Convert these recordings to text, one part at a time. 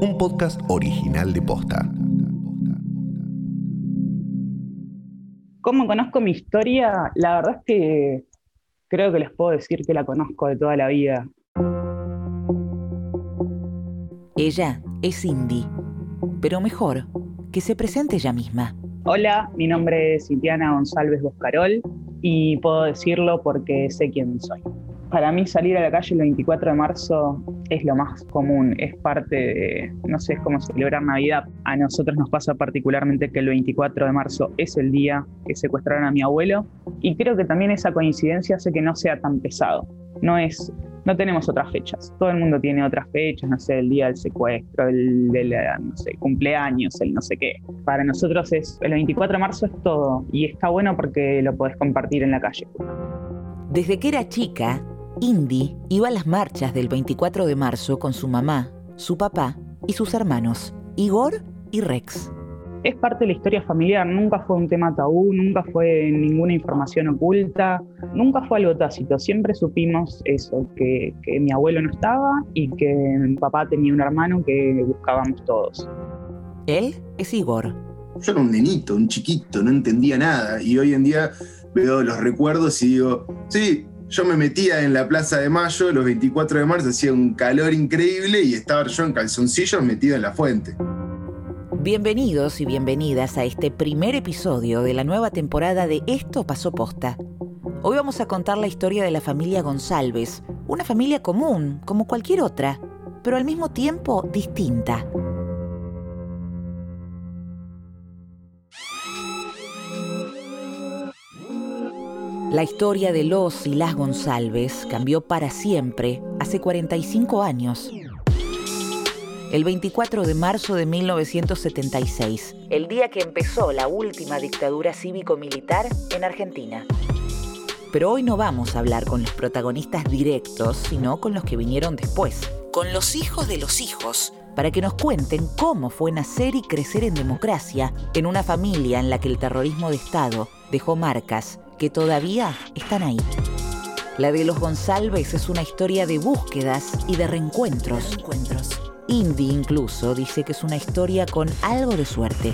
un podcast original de Posta. ¿Cómo conozco mi historia? La verdad es que creo que les puedo decir que la conozco de toda la vida. Ella es Cindy, pero mejor que se presente ella misma. Hola, mi nombre es Cintiana González Boscarol y puedo decirlo porque sé quién soy. Para mí salir a la calle el 24 de marzo es lo más común, es parte de, no sé, es como celebrar Navidad. A nosotros nos pasa particularmente que el 24 de marzo es el día que secuestraron a mi abuelo y creo que también esa coincidencia hace que no sea tan pesado. No es, no tenemos otras fechas. Todo el mundo tiene otras fechas, no sé, el día del secuestro, el del, no sé, cumpleaños, el no sé qué. Para nosotros es, el 24 de marzo es todo y está bueno porque lo podés compartir en la calle. Desde que era chica, Indy iba a las marchas del 24 de marzo con su mamá, su papá y sus hermanos, Igor y Rex. Es parte de la historia familiar, nunca fue un tema tabú, nunca fue ninguna información oculta, nunca fue algo tácito, siempre supimos eso, que, que mi abuelo no estaba y que mi papá tenía un hermano que buscábamos todos. Él es Igor. Yo era un nenito, un chiquito, no entendía nada y hoy en día veo los recuerdos y digo, sí, yo me metía en la Plaza de Mayo los 24 de marzo, hacía un calor increíble y estaba yo en calzoncillos metido en la fuente. Bienvenidos y bienvenidas a este primer episodio de la nueva temporada de Esto pasó posta. Hoy vamos a contar la historia de la familia González, una familia común, como cualquier otra, pero al mismo tiempo distinta. La historia de los y las González cambió para siempre hace 45 años. El 24 de marzo de 1976, el día que empezó la última dictadura cívico-militar en Argentina. Pero hoy no vamos a hablar con los protagonistas directos, sino con los que vinieron después, con los hijos de los hijos, para que nos cuenten cómo fue nacer y crecer en democracia en una familia en la que el terrorismo de Estado dejó marcas que todavía están ahí. La de los González es una historia de búsquedas y de reencuentros. reencuentros. Indy incluso dice que es una historia con algo de suerte.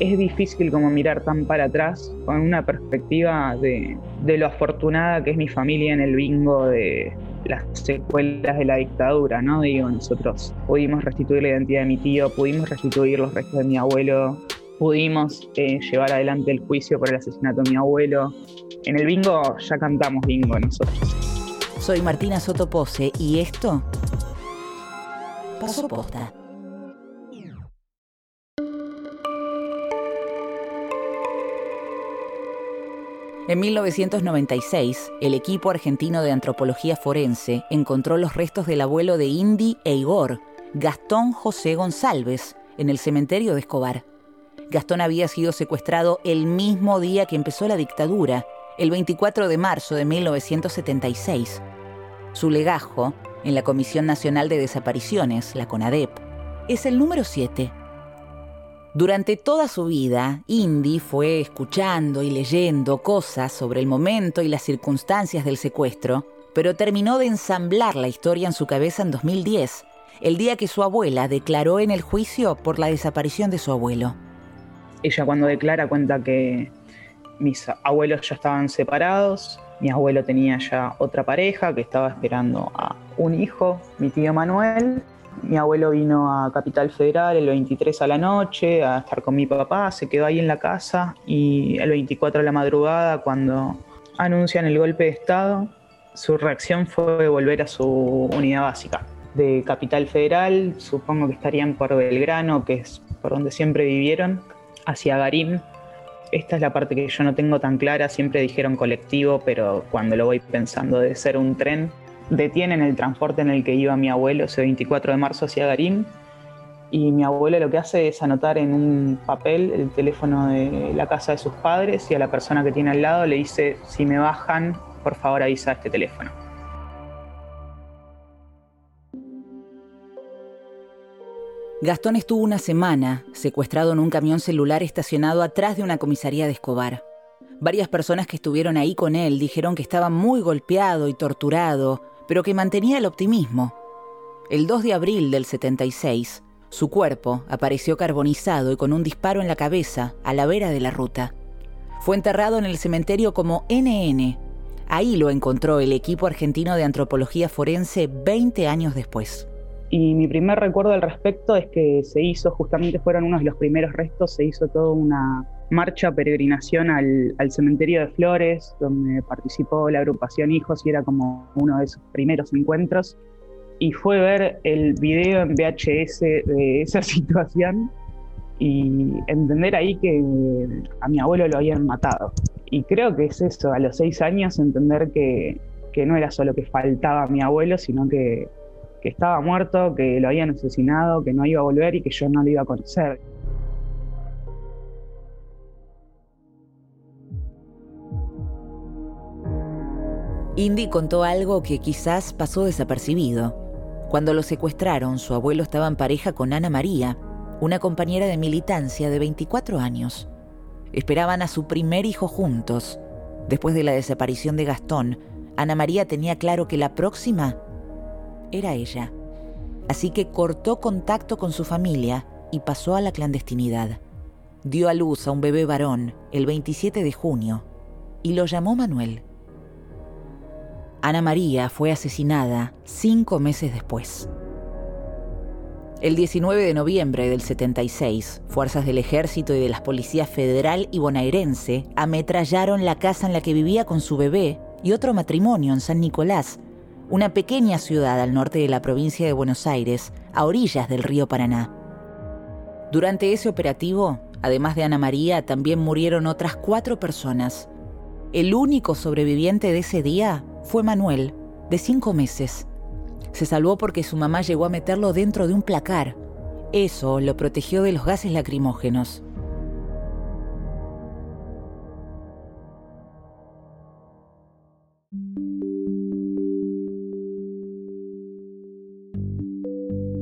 Es difícil como mirar tan para atrás con una perspectiva de, de lo afortunada que es mi familia en el bingo de las secuelas de la dictadura, ¿no? Digo, nosotros pudimos restituir la identidad de mi tío, pudimos restituir los restos de mi abuelo, pudimos eh, llevar adelante el juicio por el asesinato de mi abuelo. En el bingo ya cantamos bingo nosotros. Soy Martina Sotopose y esto pasó posta. En 1996, el equipo argentino de antropología forense encontró los restos del abuelo de Indy e Igor, Gastón José González, en el cementerio de Escobar. Gastón había sido secuestrado el mismo día que empezó la dictadura, el 24 de marzo de 1976. Su legajo, en la Comisión Nacional de Desapariciones, la CONADEP, es el número 7. Durante toda su vida, Indy fue escuchando y leyendo cosas sobre el momento y las circunstancias del secuestro, pero terminó de ensamblar la historia en su cabeza en 2010, el día que su abuela declaró en el juicio por la desaparición de su abuelo. Ella cuando declara cuenta que mis abuelos ya estaban separados, mi abuelo tenía ya otra pareja que estaba esperando a un hijo, mi tío Manuel. Mi abuelo vino a Capital Federal el 23 a la noche a estar con mi papá, se quedó ahí en la casa y el 24 a la madrugada cuando anuncian el golpe de Estado, su reacción fue volver a su unidad básica de Capital Federal, supongo que estarían por Belgrano, que es por donde siempre vivieron, hacia Garín. Esta es la parte que yo no tengo tan clara, siempre dijeron colectivo, pero cuando lo voy pensando debe ser un tren. Detienen el transporte en el que iba mi abuelo ese 24 de marzo hacia Garín y mi abuelo lo que hace es anotar en un papel el teléfono de la casa de sus padres y a la persona que tiene al lado le dice, si me bajan, por favor avisa a este teléfono. Gastón estuvo una semana secuestrado en un camión celular estacionado atrás de una comisaría de Escobar. Varias personas que estuvieron ahí con él dijeron que estaba muy golpeado y torturado, pero que mantenía el optimismo. El 2 de abril del 76, Su cuerpo apareció carbonizado y con un disparo en la cabeza a la vera de la ruta. Fue enterrado en el cementerio como NN. Ahí lo encontró el equipo argentino de antropología forense 20 años después. Y mi primer recuerdo al respecto es que se hizo, justamente fueron unos de los primeros restos, se hizo toda una marcha, peregrinación al, cementerio de Flores, donde participó la agrupación Hijos y era como uno de esos primeros encuentros. Y fue ver el video en VHS de esa situación y entender ahí que a mi abuelo lo habían matado. Y creo que es eso, a los seis años entender que, que no era solo que faltaba a mi abuelo, sino que, que estaba muerto, que lo habían asesinado, que no iba a volver y que yo no lo iba a conocer. Indy contó algo que quizás pasó desapercibido. Cuando lo secuestraron, su abuelo estaba en pareja con Ana María, una compañera de militancia de 24 años. Esperaban a su primer hijo juntos. Después de la desaparición de Gastón, Ana María tenía claro que la próxima era ella. Así que cortó contacto con su familia y pasó a la clandestinidad. Dio a luz a un bebé varón el 27 de junio y lo llamó Manuel. Ana María fue asesinada cinco meses después. El 19 de noviembre del 76, fuerzas del ejército y de las policías federal y bonaerense ametrallaron la casa en la que vivía con su bebé y otro matrimonio en San Nicolás, una pequeña ciudad al norte de la provincia de Buenos Aires, a orillas del río Paraná. Durante ese operativo, además de Ana María, también murieron otras cuatro personas. El único sobreviviente de ese día fue Manuel, de cinco meses. Se salvó porque su mamá llegó a meterlo dentro de un placar. Eso lo protegió de los gases lacrimógenos.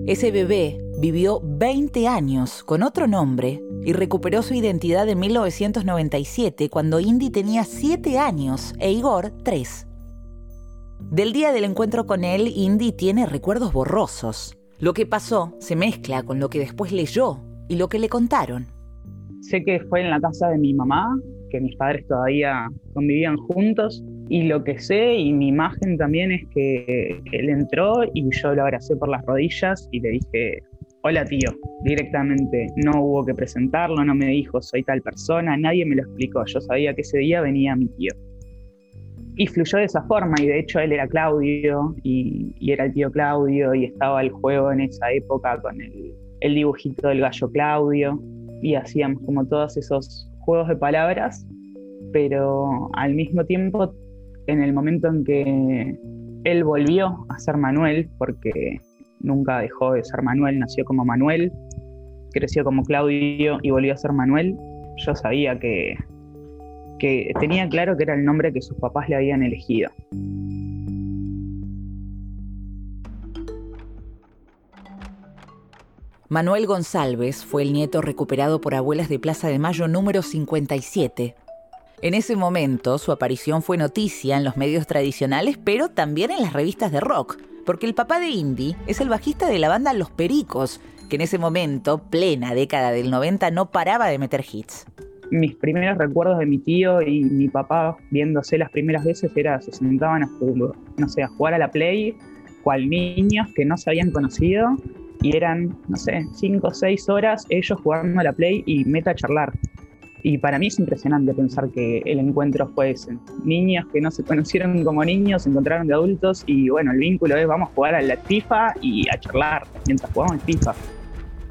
Ese bebé vivió 20 años con otro nombre y recuperó su identidad en 1997 cuando Indy tenía 7 años e Igor 3. Del día del encuentro con él, Indy tiene recuerdos borrosos. Lo que pasó se mezcla con lo que después leyó y lo que le contaron. Sé que fue en la casa de mi mamá, que mis padres todavía convivían juntos, y lo que sé y mi imagen también es que él entró y yo lo abracé por las rodillas y le dije, hola tío, directamente. No hubo que presentarlo, no me dijo soy tal persona, nadie me lo explicó. Yo sabía que ese día venía mi tío y fluyó de esa forma y de hecho él era Claudio y, era el tío Claudio y estaba el juego en esa época con el, el, dibujito del gallo Claudio y hacíamos como todos esos juegos de palabras, pero al mismo tiempo en el momento en que él volvió a ser Manuel, porque nunca dejó de ser Manuel, nació como Manuel, creció como Claudio y volvió a ser Manuel, yo sabía que que tenía claro que era el nombre que sus papás le habían elegido. Manuel González fue el nieto recuperado por Abuelas de Plaza de Mayo número 57. En ese momento su aparición fue noticia en los medios tradicionales, pero también en las revistas de rock, porque el papá de Indy es el bajista de la banda Los Pericos, que en ese momento, plena década del 90, no paraba de meter hits mis primeros recuerdos de mi tío y mi papá viéndose las primeras veces era se sentaban a no sé, a jugar a la Play, cual niños que no se habían conocido y eran, no sé, cinco o seis horas ellos jugando a la Play y meta a charlar. Y para mí es impresionante pensar que el encuentro fue ese. Niños que no se conocieron como niños, se encontraron de adultos y bueno, el vínculo es vamos a jugar a la FIFA y a charlar mientras jugamos FIFA.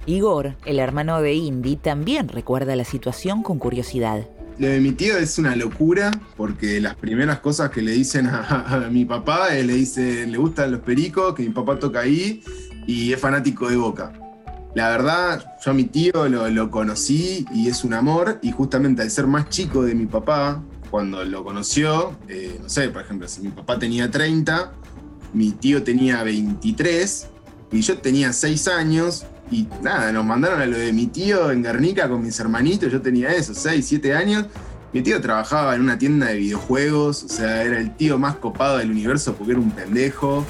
Igor, el hermano de Indy, también recuerda la situación con curiosidad. Lo de mi tío es una locura porque las primeras cosas que le dicen a, mi papá, le dice, le gustan los pericos, que mi papá toca ahí y es fanático de Boca. La verdad, yo a mi tío lo, conocí y es un amor y justamente al ser más chico de mi papá, cuando lo conoció, eh, no sé, por ejemplo, si mi papá tenía 30, mi tío tenía 23 y yo tenía 6 años y nada, nos mandaron a lo de mi tío en Guernica con mis hermanitos. Yo tenía eso, 6, 7 años. Mi tío trabajaba en una tienda de videojuegos, o sea, era el tío más copado del universo porque era un pendejo.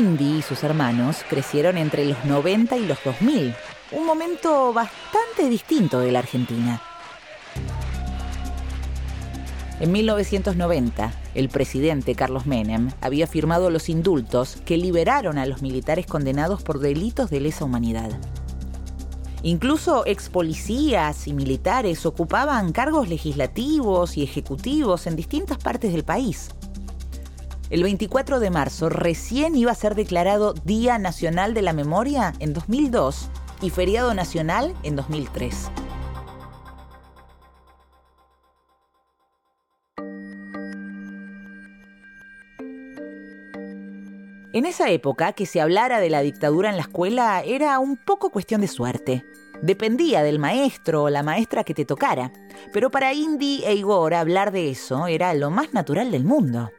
Indy y sus hermanos crecieron entre los 90 y los 2000, un momento bastante distinto de la Argentina. En 1990, el presidente Carlos Menem había firmado los indultos que liberaron a los militares condenados por delitos de lesa humanidad. Incluso ex policías y militares ocupaban cargos legislativos y ejecutivos en distintas partes del país. El 24 de marzo recién iba a ser declarado Día Nacional de la Memoria en 2002 y feriado nacional en 2003. En esa época, que se hablara de la dictadura en la escuela era un poco cuestión de suerte. Dependía del maestro o la maestra que te tocara. Pero para Indy e Igor hablar de eso era lo más natural del mundo.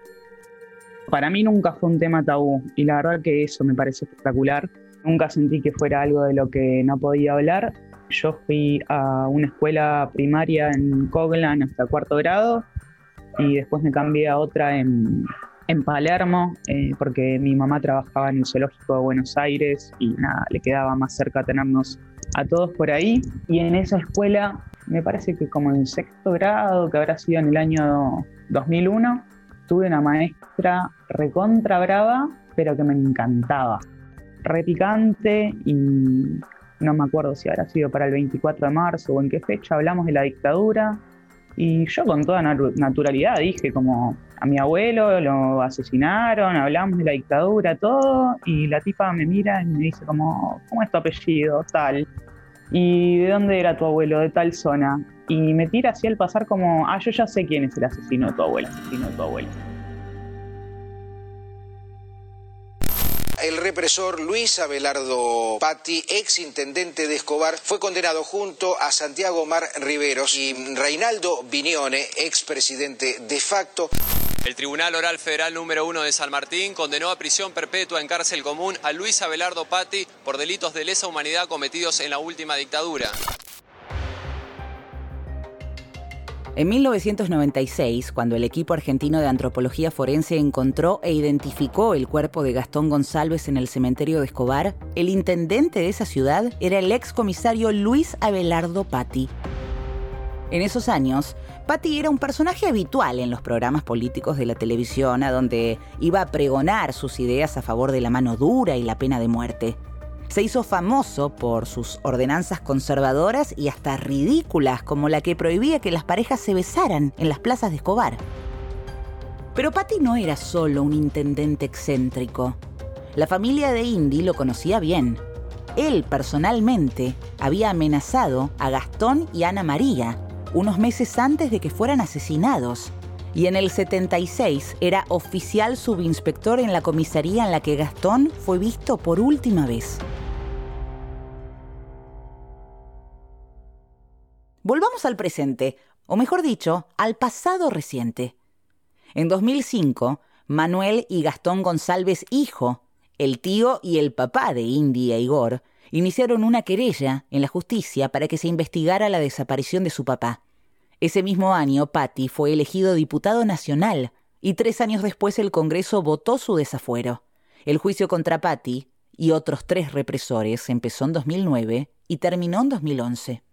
Para mí nunca fue un tema tabú y la verdad que eso me parece espectacular. Nunca sentí que fuera algo de lo que no podía hablar. Yo fui a una escuela primaria en Coglan hasta cuarto grado y después me cambié a otra en en Palermo, eh, porque mi mamá trabajaba en el zoológico de Buenos Aires y nada, le quedaba más cerca tenernos a todos por ahí. Y en esa escuela, me parece que como en sexto grado, que habrá sido en el año 2001, tuve una maestra recontra brava, pero que me encantaba. Repicante y no me acuerdo si habrá sido para el 24 de marzo o en qué fecha hablamos de la dictadura. Y yo con toda naturalidad dije como, a mi abuelo lo asesinaron, hablamos de la dictadura, todo, y la tipa me mira y me dice como, ¿cómo es tu apellido? Tal. ¿Y de dónde era tu abuelo? De tal zona. Y me tira así al pasar como, ah, yo ya sé quién es el asesino de tu abuelo, asesino de tu abuelo. el represor Luis Abelardo Patti, ex intendente de Escobar, fue condenado junto a Santiago Mar Riveros y Reinaldo Viñone, ex presidente de facto. El Tribunal Oral Federal número 1 de San Martín condenó a prisión perpetua en cárcel común a Luis Abelardo Patti por delitos de lesa humanidad cometidos en la última dictadura. En 1996, cuando el equipo argentino de antropología forense encontró e identificó el cuerpo de Gastón González en el cementerio de Escobar, el intendente de esa ciudad era el ex comisario Luis Abelardo Patti. En esos años, Patti era un personaje habitual en los programas políticos de la televisión, a donde iba a pregonar sus ideas a favor de la mano dura y la pena de muerte se hizo famoso por sus ordenanzas conservadoras y hasta ridículas, como la que prohibía que las parejas se besaran en las plazas de Escobar. Pero Patti no era solo un intendente excéntrico. La familia de Indy lo conocía bien. Él personalmente había amenazado a Gastón y Ana María unos meses antes de que fueran asesinados. Y en el 76 era oficial subinspector en la comisaría en la que Gastón fue visto por última vez. Volvamos al presente, o mejor dicho, al pasado reciente. En 2005, Manuel y Gastón González hijo, el tío y el papá de Indy e Igor, iniciaron una querella en la justicia para que se investigara la desaparición de su papá. Ese mismo año, Patti fue elegido diputado nacional y tres años después el Congreso votó su desafuero. El juicio contra Patti y otros tres represores empezó en 2009 y terminó en 2011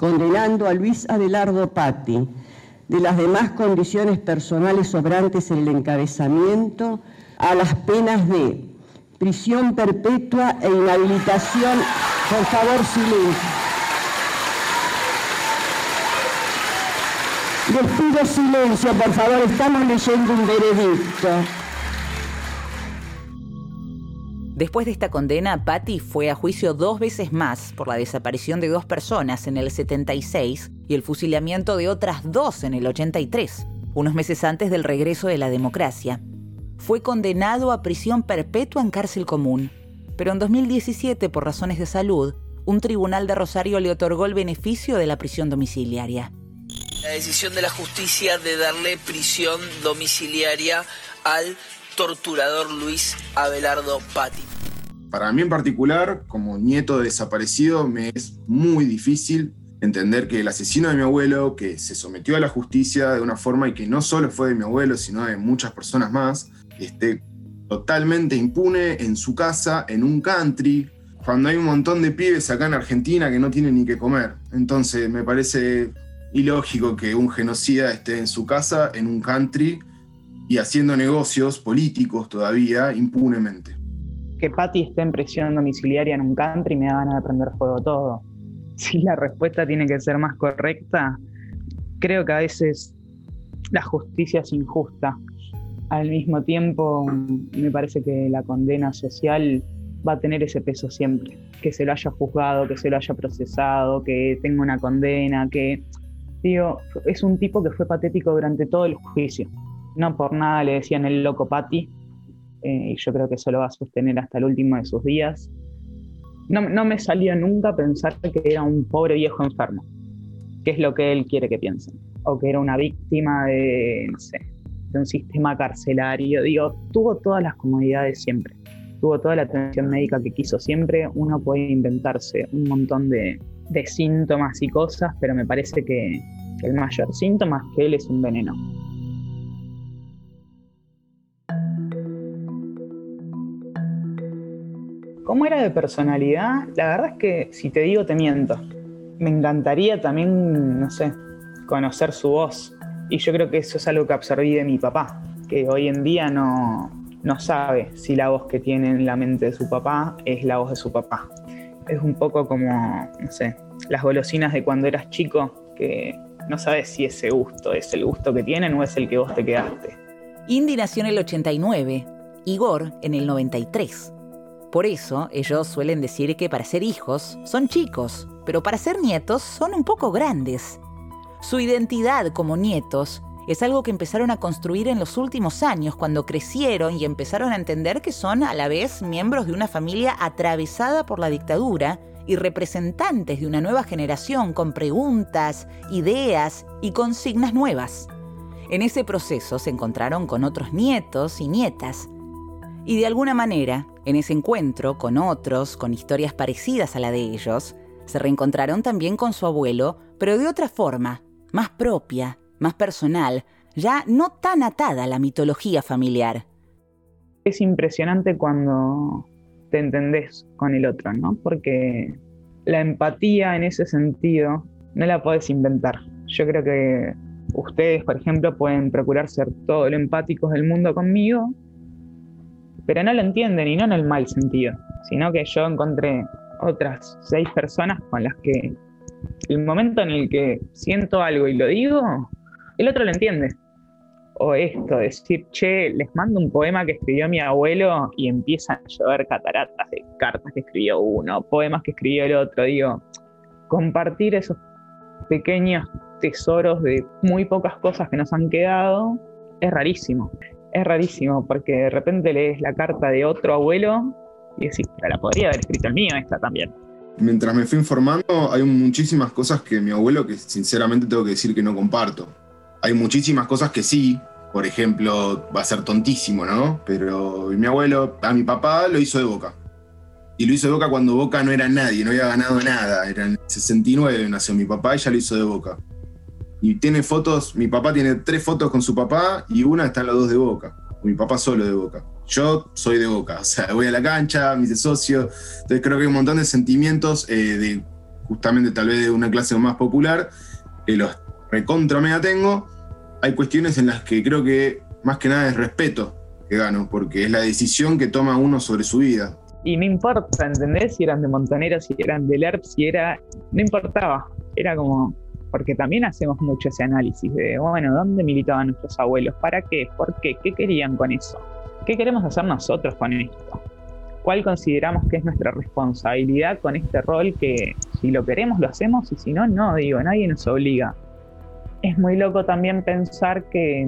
condenando a Luis Abelardo Patti de las demás condiciones personales sobrantes en el encabezamiento a las penas de prisión perpetua e inhabilitación. Por favor, silencio. Les pido silencio, por favor, estamos leyendo un veredicto. Después de esta condena, Patty fue a juicio dos veces más por la desaparición de dos personas en el 76 y el fusilamiento de otras dos en el 83, unos meses antes del regreso de la democracia. Fue condenado a prisión perpetua en cárcel común, pero en 2017, por razones de salud, un tribunal de Rosario le otorgó el beneficio de la prisión domiciliaria. La decisión de la justicia de darle prisión domiciliaria al torturador Luis Abelardo Patti. Para mí en particular, como nieto de desaparecido, me es muy difícil entender que el asesino de mi abuelo, que se sometió a la justicia de una forma y que no solo fue de mi abuelo, sino de muchas personas más, esté totalmente impune en su casa, en un country, cuando hay un montón de pibes acá en Argentina que no tienen ni que comer. Entonces me parece ilógico que un genocida esté en su casa, en un country, y haciendo negocios políticos todavía impunemente. Que Patty esté en prisión domiciliaria en un country me da ganas de prender fuego todo. Si la respuesta tiene que ser más correcta, creo que a veces la justicia es injusta. Al mismo tiempo, me parece que la condena social va a tener ese peso siempre. Que se lo haya juzgado, que se lo haya procesado, que tenga una condena, que, digo, es un tipo que fue patético durante todo el juicio. No por nada le decían el loco Pati, eh, y yo creo que eso lo va a sostener hasta el último de sus días. No, no me salió nunca pensar que era un pobre viejo enfermo, que es lo que él quiere que piensen, o que era una víctima de, no sé, de un sistema carcelario. Digo, tuvo todas las comodidades siempre tuvo toda la atención médica que quiso siempre, uno puede inventarse un montón de, síntomas y cosas, pero me parece que el mayor síntoma es que él es un veneno. ¿Cómo era de personalidad? La verdad es que si te digo te miento. Me encantaría también, no sé, conocer su voz. Y yo creo que eso es algo que absorbí de mi papá, que hoy en día no, no sabe si la voz que tiene en la mente de su papá es la voz de su papá. Es un poco como, no sé, las golosinas de cuando eras chico, que no sabes si ese gusto es el gusto que tienen o es el que vos te quedaste. Indy nació en el 89, Igor en el 93. Por eso ellos suelen decir que para ser hijos son chicos, pero para ser nietos son un poco grandes. Su identidad como nietos es algo que empezaron a construir en los últimos años, cuando crecieron y empezaron a entender que son a la vez miembros de una familia atravesada por la dictadura y representantes de una nueva generación con preguntas, ideas y consignas nuevas. En ese proceso se encontraron con otros nietos y nietas. Y de alguna manera, en ese encuentro con otros, con historias parecidas a la de ellos, se reencontraron también con su abuelo, pero de otra forma, más propia, más personal, ya no tan atada a la mitología familiar. Es impresionante cuando te entendés con el otro, ¿no? Porque la empatía en ese sentido no la podés inventar. Yo creo que ustedes, por ejemplo, pueden procurar ser todo lo empáticos del mundo conmigo, pero no lo entienden y no en el mal sentido, sino que yo encontré otras seis personas con las que el momento en el que siento algo y lo digo, el otro lo entiende. O esto, decir, che, les mando un poema que escribió mi abuelo y empiezan a llover cataratas de cartas que escribió uno, poemas que escribió el otro. Digo, compartir esos pequeños tesoros de muy pocas cosas que nos han quedado es rarísimo. Es rarísimo porque de repente lees la carta de otro abuelo y decís, la podría haber escrito el mío esta también. Mientras me fui informando, hay muchísimas cosas que mi abuelo, que sinceramente tengo que decir que no comparto. Hay muchísimas cosas que sí, por ejemplo, va a ser tontísimo, ¿no? Pero mi abuelo, a mi papá lo hizo de boca. Y lo hizo de boca cuando Boca no era nadie, no había ganado nada. Era en 69 nació mi papá y ya lo hizo de boca. Y tiene fotos, mi papá tiene tres fotos con su papá y una están las dos de boca. Mi papá solo de boca. Yo soy de boca, o sea, voy a la cancha, mis socios. Entonces creo que hay un montón de sentimientos eh, de justamente tal vez de una clase más popular que los recontra mega tengo, hay cuestiones en las que creo que más que nada es respeto que gano, porque es la decisión que toma uno sobre su vida. Y no importa, ¿entendés? Si eran de Montonera, si eran de LERP, si era. No importaba. Era como. Porque también hacemos mucho ese análisis de, bueno, ¿dónde militaban nuestros abuelos? ¿Para qué? ¿Por qué? ¿Qué querían con eso? ¿Qué queremos hacer nosotros con esto? ¿Cuál consideramos que es nuestra responsabilidad con este rol que si lo queremos lo hacemos y si no, no, digo, nadie nos obliga es muy loco también pensar que,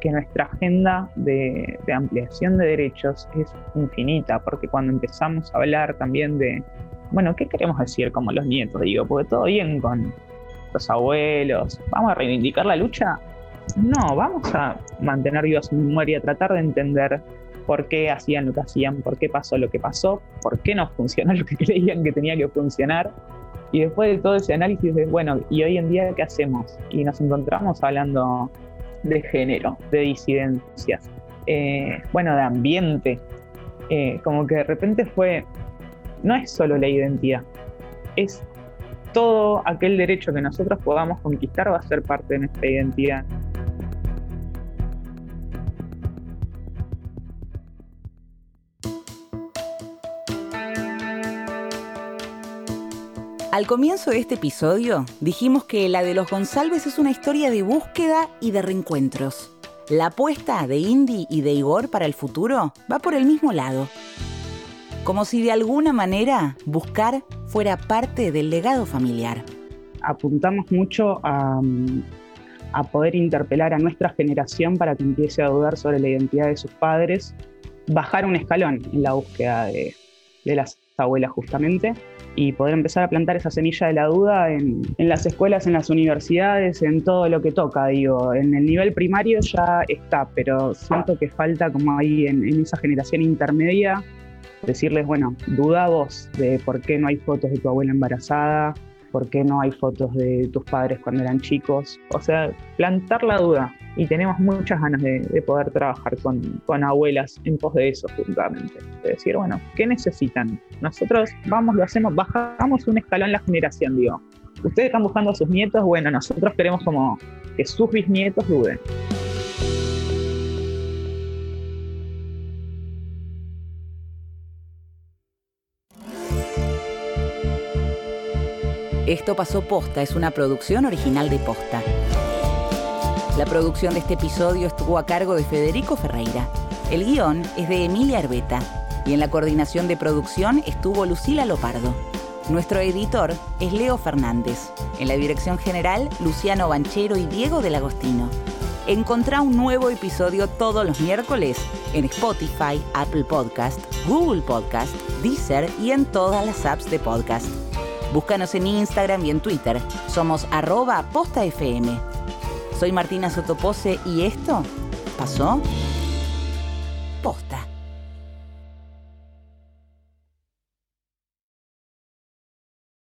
que nuestra agenda de, ampliación de derechos es infinita, porque cuando empezamos a hablar también de, bueno, ¿qué queremos decir como los nietos? Digo, porque todo bien con los abuelos, ¿vamos a reivindicar la lucha? No, vamos a mantener viva su memoria, tratar de entender por qué hacían lo que hacían, por qué pasó lo que pasó, por qué no funcionó lo que creían que tenía que funcionar y después de todo ese análisis de, bueno, ¿y hoy en día qué hacemos? Y nos encontramos hablando de género, de disidencias, eh, bueno, de ambiente. Eh, como que de repente fue, no es solo la identidad, es todo aquel derecho que nosotros podamos conquistar va a ser parte de nuestra identidad. Al comienzo de este episodio dijimos que la de los González es una historia de búsqueda y de reencuentros. La apuesta de Indy y de Igor para el futuro va por el mismo lado. Como si de alguna manera buscar fuera parte del legado familiar. Apuntamos mucho a, poder interpelar a nuestra generación para que empiece a dudar sobre la identidad de sus padres, bajar un escalón en la búsqueda de, de las abuelas justamente y poder empezar a plantar esa semilla de la duda en, las escuelas, en las universidades, en todo lo que toca, digo, en el nivel primario ya está, pero siento que falta como ahí en, en esa generación intermedia decirles, bueno, duda vos de por qué no hay fotos de tu abuela embarazada, por qué no hay fotos de tus padres cuando eran chicos, o sea, plantar la duda, y tenemos muchas ganas de, poder trabajar con, con, abuelas en pos de eso, justamente. De decir, bueno, ¿qué necesitan? Nosotros vamos, lo hacemos, bajamos un escalón la generación, digo. Ustedes están buscando a sus nietos, bueno, nosotros queremos como que sus bisnietos duden. Esto pasó posta, es una producción original de posta. La producción de este episodio estuvo a cargo de Federico Ferreira. El guion es de Emilia Arbeta y en la coordinación de producción estuvo Lucila Lopardo. Nuestro editor es Leo Fernández. En la dirección general, Luciano Banchero y Diego del Agostino. Encontrá un nuevo episodio todos los miércoles en Spotify, Apple Podcast, Google Podcast, Deezer y en todas las apps de podcast. Búscanos en Instagram y en Twitter. Somos arroba postafm. Soy Martina Sotopose y esto pasó posta.